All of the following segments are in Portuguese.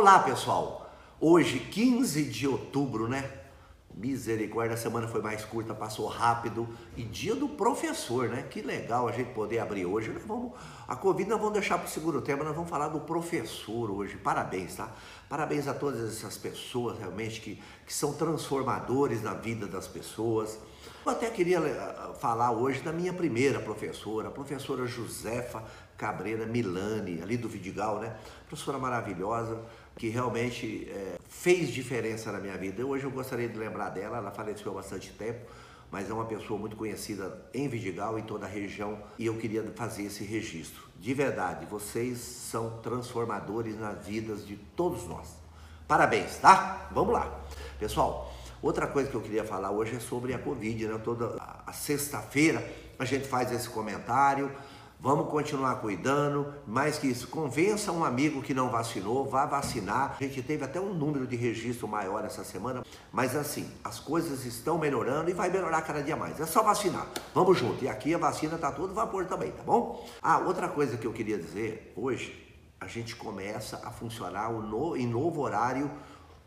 Olá, pessoal. Hoje, 15 de outubro, né? Misericórdia, a semana foi mais curta, passou rápido. E dia do professor, né? Que legal a gente poder abrir hoje. Nós vamos, a Covid nós vamos deixar para o segundo tema, nós vamos falar do professor hoje. Parabéns, tá? Parabéns a todas essas pessoas realmente que, que são transformadores na vida das pessoas. Eu até queria eh, falar hoje da minha primeira professora, a professora Josefa Cabreira Milani, ali do Vidigal, né? Professora maravilhosa, que realmente é, fez diferença na minha vida. Hoje eu gostaria de lembrar dela, ela faleceu há bastante tempo, mas é uma pessoa muito conhecida em Vidigal e toda a região, e eu queria fazer esse registro. De verdade, vocês são transformadores nas vidas de todos nós. Parabéns, tá? Vamos lá. Pessoal, outra coisa que eu queria falar hoje é sobre a Covid, né? Toda a sexta-feira a gente faz esse comentário Vamos continuar cuidando, mais que isso, convença um amigo que não vacinou, vá vacinar. A gente teve até um número de registro maior essa semana, mas assim, as coisas estão melhorando e vai melhorar cada dia mais. É só vacinar. Vamos junto. E aqui a vacina está todo vapor também, tá bom? Ah, outra coisa que eu queria dizer, hoje a gente começa a funcionar em novo horário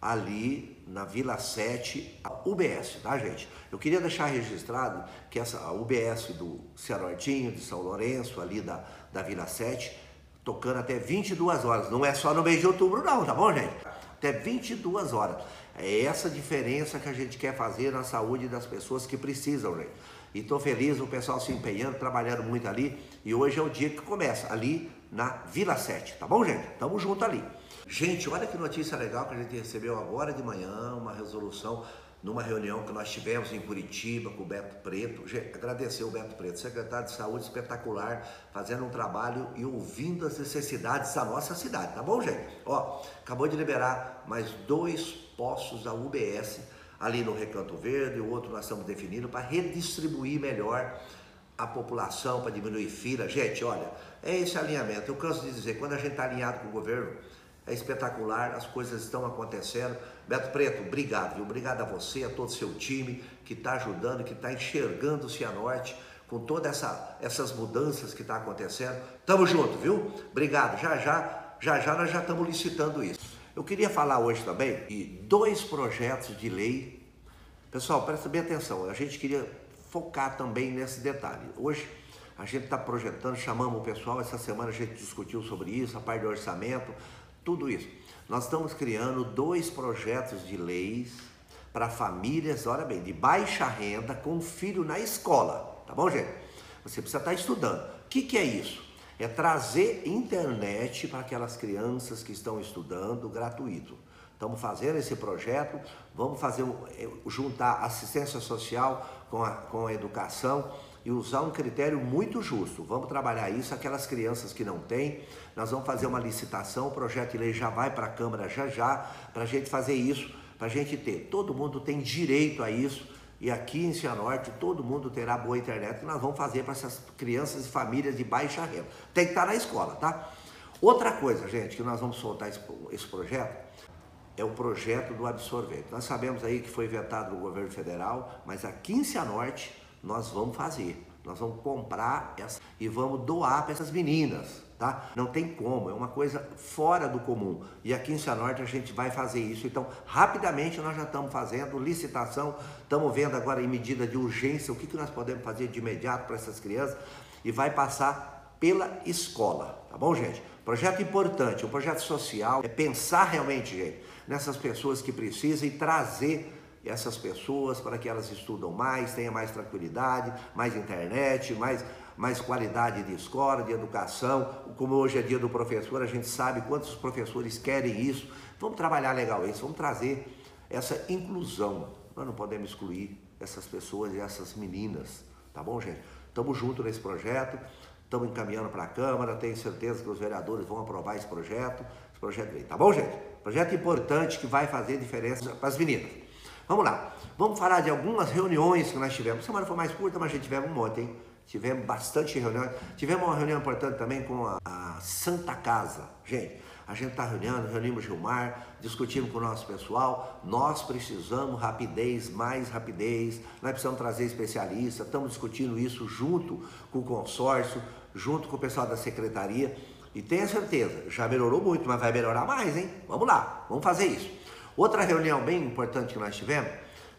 ali na Vila 7, a UBS, tá, gente? Eu queria deixar registrado que essa a UBS do Cianortinho, de São Lourenço, ali da, da Vila 7, tocando até 22 horas. Não é só no mês de outubro, não, tá bom, gente? Até 22 horas. É essa diferença que a gente quer fazer na saúde das pessoas que precisam, gente. E tô feliz, o pessoal se empenhando, trabalhando muito ali. E hoje é o dia que começa, ali na Vila 7, tá bom, gente? Tamo junto ali. Gente, olha que notícia legal que a gente recebeu agora de manhã, uma resolução numa reunião que nós tivemos em Curitiba com o Beto Preto. Agradecer o Beto Preto, secretário de saúde espetacular, fazendo um trabalho e ouvindo as necessidades da nossa cidade, tá bom, gente? Ó, acabou de liberar mais dois postos da UBS ali no Recanto Verde, o outro nós estamos definindo para redistribuir melhor a população, para diminuir fila. Gente, olha, é esse alinhamento. Eu canso de dizer, quando a gente está alinhado com o governo, é espetacular, as coisas estão acontecendo. Beto Preto, obrigado, viu? Obrigado a você, a todo o seu time que está ajudando, que está enxergando o Cianorte com todas essa, essas mudanças que está acontecendo. Tamo junto, viu? Obrigado. Já já, já já nós já estamos licitando isso. Eu queria falar hoje também de dois projetos de lei. Pessoal, presta bem atenção. A gente queria focar também nesse detalhe. Hoje a gente está projetando, chamamos o pessoal, essa semana a gente discutiu sobre isso, a parte de orçamento, tudo isso. Nós estamos criando dois projetos de leis para famílias, olha bem, de baixa renda com filho na escola, tá bom, gente? Você precisa estar estudando. O que, que é isso? É trazer internet para aquelas crianças que estão estudando gratuito. Estamos fazendo esse projeto, vamos fazer eh, juntar assistência social com a, com a educação e usar um critério muito justo. Vamos trabalhar isso, aquelas crianças que não têm, nós vamos fazer uma licitação, o projeto de lei já vai para a Câmara já já, para a gente fazer isso, para a gente ter. Todo mundo tem direito a isso, e aqui em Cianorte todo mundo terá boa internet, nós vamos fazer para essas crianças e famílias de baixa renda. Tem que estar na escola, tá? Outra coisa, gente, que nós vamos soltar esse, esse projeto, é o projeto do absorvente. Nós sabemos aí que foi vetado no governo federal, mas aqui em Cianorte nós vamos fazer. Nós vamos comprar essa e vamos doar para essas meninas, tá? Não tem como, é uma coisa fora do comum. E aqui em Cianorte a gente vai fazer isso. Então, rapidamente nós já estamos fazendo licitação, estamos vendo agora em medida de urgência o que, que nós podemos fazer de imediato para essas crianças e vai passar pela escola, tá bom, gente? Projeto importante, um projeto social, é pensar realmente, gente, nessas pessoas que precisam e trazer essas pessoas para que elas estudam mais, tenham mais tranquilidade, mais internet, mais, mais qualidade de escola, de educação. Como hoje é dia do professor, a gente sabe quantos professores querem isso. Vamos trabalhar legal isso, vamos trazer essa inclusão. Nós não podemos excluir essas pessoas e essas meninas, tá bom, gente? Estamos juntos nesse projeto, estamos encaminhando para a Câmara, tenho certeza que os vereadores vão aprovar esse projeto, esse projeto aí, tá bom, gente? Projeto importante que vai fazer diferença para as meninas. Vamos lá. Vamos falar de algumas reuniões que nós tivemos. A semana foi mais curta, mas a gente tivemos um monte, hein? Tivemos bastante reuniões. Tivemos uma reunião importante também com a, a Santa Casa. Gente, a gente está reunindo, reunimos Gilmar, discutimos com o nosso pessoal. Nós precisamos rapidez, mais rapidez. Nós precisamos trazer especialistas. Estamos discutindo isso junto com o consórcio, junto com o pessoal da secretaria E tenha certeza, já melhorou muito, mas vai melhorar mais, hein? Vamos lá, vamos fazer isso. Outra reunião bem importante que nós tivemos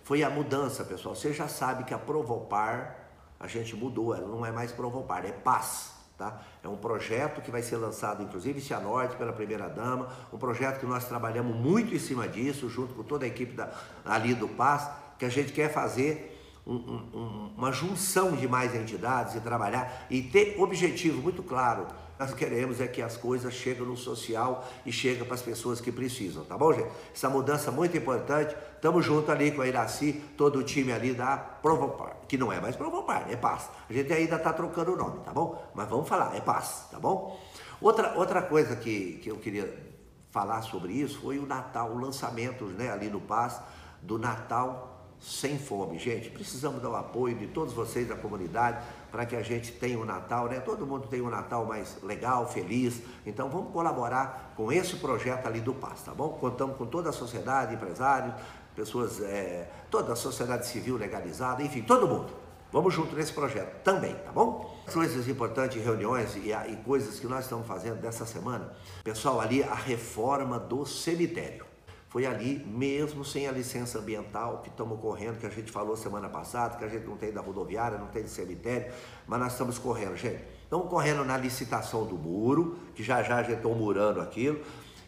foi a mudança, pessoal. Você já sabe que a Provopar, a gente mudou, ela não é mais Provopar, é Paz. Tá? É um projeto que vai ser lançado, inclusive, em Cianorte, pela primeira-dama, um projeto que nós trabalhamos muito em cima disso, junto com toda a equipe da, ali do Paz, que a gente quer fazer um, um, uma junção de mais entidades e trabalhar e ter objetivo muito claro. Nós queremos é que as coisas cheguem no social e cheguem para as pessoas que precisam, tá bom, gente? Essa mudança é muito importante. Estamos junto ali com a Iraci, todo o time ali da Provopar, que não é mais Provopar, é Paz. A gente ainda está trocando o nome, tá bom? Mas vamos falar, é Paz, tá bom? Outra, outra coisa que, que eu queria falar sobre isso foi o Natal, o lançamento né, ali no Paz do Natal sem fome. Gente, precisamos dar o apoio de todos vocês da comunidade para que a gente tenha o um Natal, né? Todo mundo tem um Natal mais legal, feliz. Então vamos colaborar com esse projeto ali do Paz, tá bom? Contamos com toda a sociedade, empresários, pessoas, é, toda a sociedade civil legalizada, enfim, todo mundo. Vamos junto nesse projeto também, tá bom? Coisas importantes, reuniões e, e coisas que nós estamos fazendo dessa semana. Pessoal, ali a reforma do cemitério. Foi ali, mesmo sem a licença ambiental que estamos correndo, que a gente falou semana passada, que a gente não tem da rodoviária, não tem de cemitério, mas nós estamos correndo, gente. Estamos correndo na licitação do muro, que já já a gente está murando aquilo,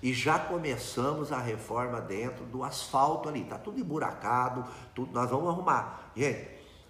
e já começamos a reforma dentro do asfalto ali. Está tudo emburacado, tudo, nós vamos arrumar. Gente,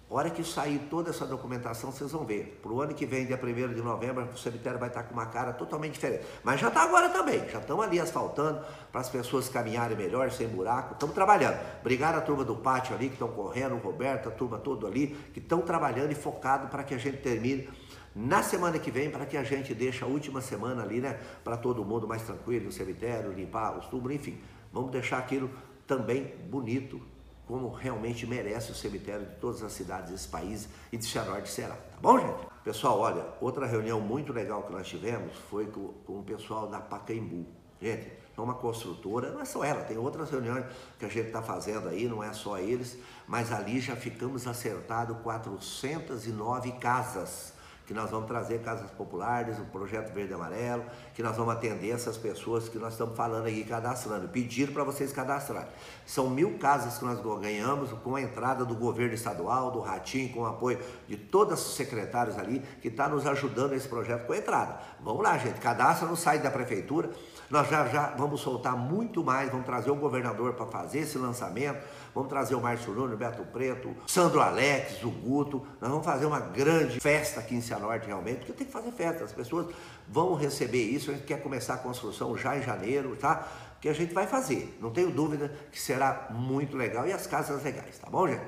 hora que sair toda essa documentação, vocês vão ver. Para o ano que vem, dia 1 de novembro, o cemitério vai estar com uma cara totalmente diferente. Mas já está agora também. Já estão ali asfaltando para as pessoas caminharem melhor, sem buraco. Estamos trabalhando. Obrigado à turma do pátio ali que estão correndo, o Roberto, a turma toda ali, que estão trabalhando e focado para que a gente termine na semana que vem, para que a gente deixe a última semana ali, né? Para todo mundo mais tranquilo no cemitério, limpar os túmulos, enfim. Vamos deixar aquilo também bonito, como realmente merece o cemitério de todas as cidades desse país e de Cianorte será. Tá bom, gente? Pessoal, olha, outra reunião muito legal que nós tivemos foi com, com o pessoal da Pacaembu. Gente, é uma construtora, não é só ela, tem outras reuniões que a gente está fazendo aí, não é só eles, mas ali já ficamos acertados 409 casas que nós vamos trazer casas populares, o projeto verde e amarelo, que nós vamos atender essas pessoas que nós estamos falando aí, cadastrando, pedindo para vocês cadastrarem. São mil casas que nós ganhamos com a entrada do governo estadual, do Ratinho, com o apoio de todos os secretários ali, que está nos ajudando nesse projeto com a entrada. Vamos lá, gente, cadastra no site da prefeitura, nós já já vamos soltar muito mais, vamos trazer o governador para fazer esse lançamento, vamos trazer o Márcio Nunes, Beto Preto, Sandro Alex, o Guto, nós vamos fazer uma grande festa aqui em Cianorte realmente, porque tem que fazer festa, as pessoas vão receber isso, a gente quer começar a construção já em janeiro, tá? Que a gente vai fazer, não tenho dúvida que será muito legal e as casas legais, tá bom, gente?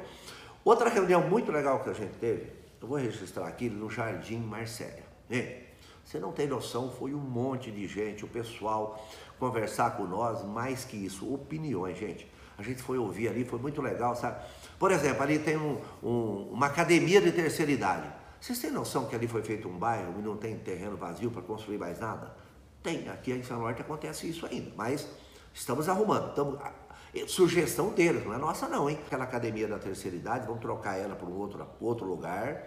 Outra reunião muito legal que a gente teve, eu vou registrar aqui no Jardim Marcélia. Você não tem noção, foi um monte de gente, o pessoal conversar com nós, mais que isso, opiniões, gente. A gente foi ouvir ali, foi muito legal, sabe? Por exemplo, ali tem um, um, uma academia de terceira idade. Vocês têm noção que ali foi feito um bairro e não tem terreno vazio para construir mais nada? Tem, aqui em São Norte acontece isso ainda, mas estamos arrumando, estamos sugestão deles, não é nossa não, hein? Aquela academia da terceira idade, vamos trocar ela para um outro, outro lugar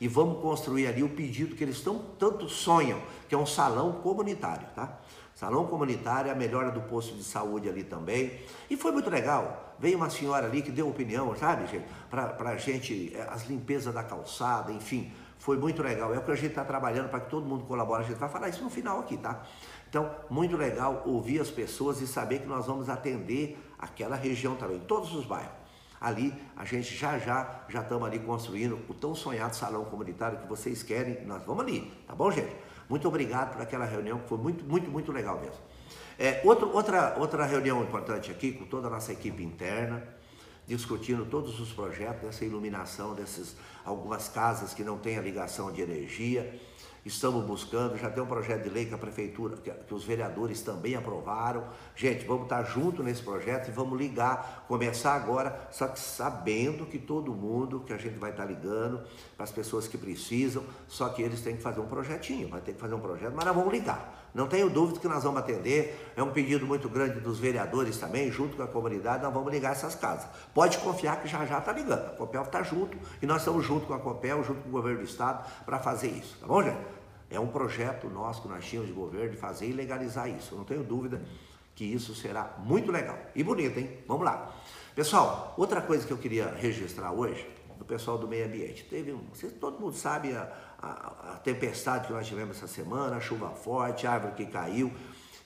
e vamos construir ali o pedido que eles tão, tanto sonham, que é um salão comunitário, tá? Salão comunitário, a melhora do posto de saúde ali também. E foi muito legal. Veio uma senhora ali que deu opinião, sabe, gente? Para a gente, eh, as limpezas da calçada, enfim. Foi muito legal. É o que a gente está trabalhando para que todo mundo colabore. A gente vai falar isso no final aqui, tá? Então, muito legal ouvir as pessoas e saber que nós vamos atender aquela região também, todos os bairros. Ali a gente já já já estamos ali construindo o tão sonhado salão comunitário que vocês querem. Nós vamos ali, tá bom, gente? Muito obrigado por aquela reunião que foi muito, muito, muito legal mesmo. É, outro, outra, outra reunião importante aqui com toda a nossa equipe interna, discutindo todos os projetos dessa iluminação dessas algumas casas que não têm a ligação de energia estamos buscando, já tem um projeto de lei que a prefeitura, que, os vereadores também aprovaram. Gente, vamos estar junto nesse projeto e vamos ligar, começar agora, só que sabendo que todo mundo, que a gente vai estar ligando para as pessoas que precisam, só que eles têm que fazer um projetinho, vai ter que fazer um projeto, mas nós vamos ligar. Não tenho dúvida que nós vamos atender. É um pedido muito grande dos vereadores também, junto com a comunidade, nós vamos ligar essas casas. Pode confiar que já já está ligando. A Copel está junto e nós estamos junto com a Copel, junto com o governo do estado, para fazer isso. Tá bom, gente? É um projeto nosso que nós tínhamos de governo de fazer e legalizar isso. Não tenho dúvida que isso será muito legal e bonito, hein? Vamos lá. Pessoal, outra coisa que eu queria registrar hoje, do pessoal do meio ambiente. Teve um, todo mundo sabe a, a, a tempestade que nós tivemos essa semana, a chuva forte, a árvore que caiu.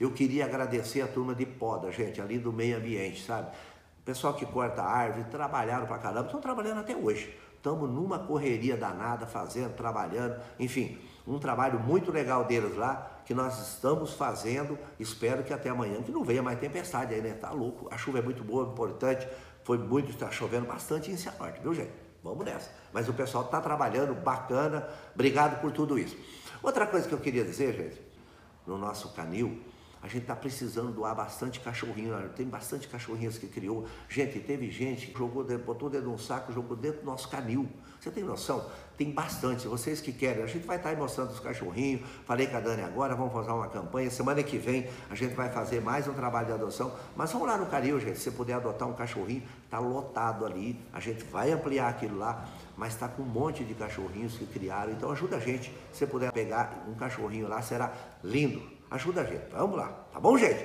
Eu queria agradecer a turma de poda, gente, ali do meio ambiente, sabe? Pessoal que corta árvore, trabalharam pra caramba, estão trabalhando até hoje. Estamos numa correria danada, fazendo, trabalhando, enfim, um trabalho muito legal deles lá, que nós estamos fazendo. Espero que até amanhã, que não venha mais tempestade aí, né? Tá louco. A chuva é muito boa, importante. Foi muito, está chovendo bastante em Cianorte, viu, gente? Vamos nessa. Mas o pessoal está trabalhando, bacana. Obrigado por tudo isso. Outra coisa que eu queria dizer, gente, no nosso canil, a gente está precisando doar bastante cachorrinho. Tem bastante cachorrinhos que criou. Gente, teve gente que jogou botou dentro de um saco, jogou dentro do nosso canil. Você tem noção? Tem bastante. Vocês que querem, a gente vai estar tá aí mostrando os cachorrinhos. Falei com a Dani agora, vamos fazer uma campanha. Semana que vem a gente vai fazer mais um trabalho de adoção. Mas vamos lá no Canil, gente. Se puder adotar um cachorrinho, está lotado ali. A gente vai ampliar aquilo lá mas está com um monte de cachorrinhos que criaram. Então ajuda a gente. Se puder pegar um cachorrinho lá, será lindo. Ajuda a gente. Vamos lá, tá bom, gente?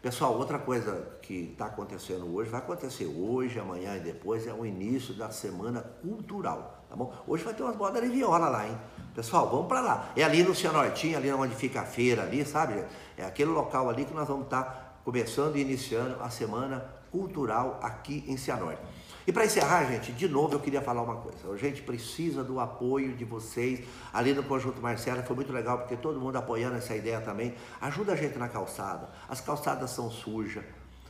Pessoal, outra coisa que está acontecendo hoje, vai acontecer hoje, amanhã e depois, é o início da semana cultural, tá bom? Hoje vai ter umas bodas de viola lá, hein? Pessoal, vamos para lá. É ali no Cianortinho, ali onde fica a feira ali, sabe? É aquele local ali que nós vamos estar tá começando e iniciando a semana cultural aqui em Cianorte. E para encerrar, gente, de novo eu queria falar uma coisa. A gente precisa do apoio de vocês. Ali no Conjunto Marcela foi muito legal porque todo mundo apoiando essa ideia também. Ajuda a gente na calçada. As calçadas são sujas.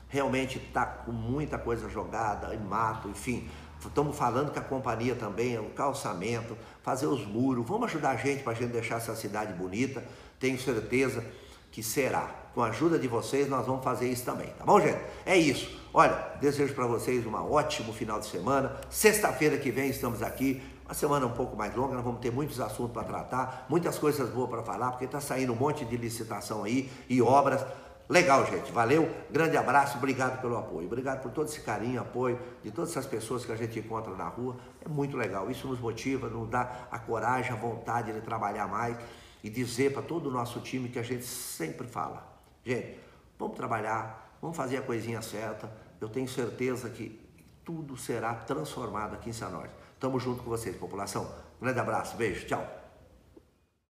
Realmente está com muita coisa jogada, em mato, enfim. Estamos falando com a companhia também, o calçamento, fazer os muros. Vamos ajudar a gente para a gente deixar essa cidade bonita. Tenho certeza que será. Com a ajuda de vocês, nós vamos fazer isso também, tá bom, gente? É isso. Olha, desejo para vocês um ótimo final de semana. Sexta-feira que vem estamos aqui. Uma semana um pouco mais longa, nós vamos ter muitos assuntos para tratar, muitas coisas boas para falar, porque está saindo um monte de licitação aí e obras. Legal, gente. Valeu. Grande abraço. Obrigado pelo apoio. Obrigado por todo esse carinho, apoio de todas essas pessoas que a gente encontra na rua. É muito legal. Isso nos motiva, nos dá a coragem, a vontade de trabalhar mais e dizer para todo o nosso time que a gente sempre fala: gente, vamos trabalhar, vamos fazer a coisinha certa. Eu tenho certeza que tudo será transformado aqui em Cianorte. Tamo junto com vocês, população. Grande abraço, beijo, tchau.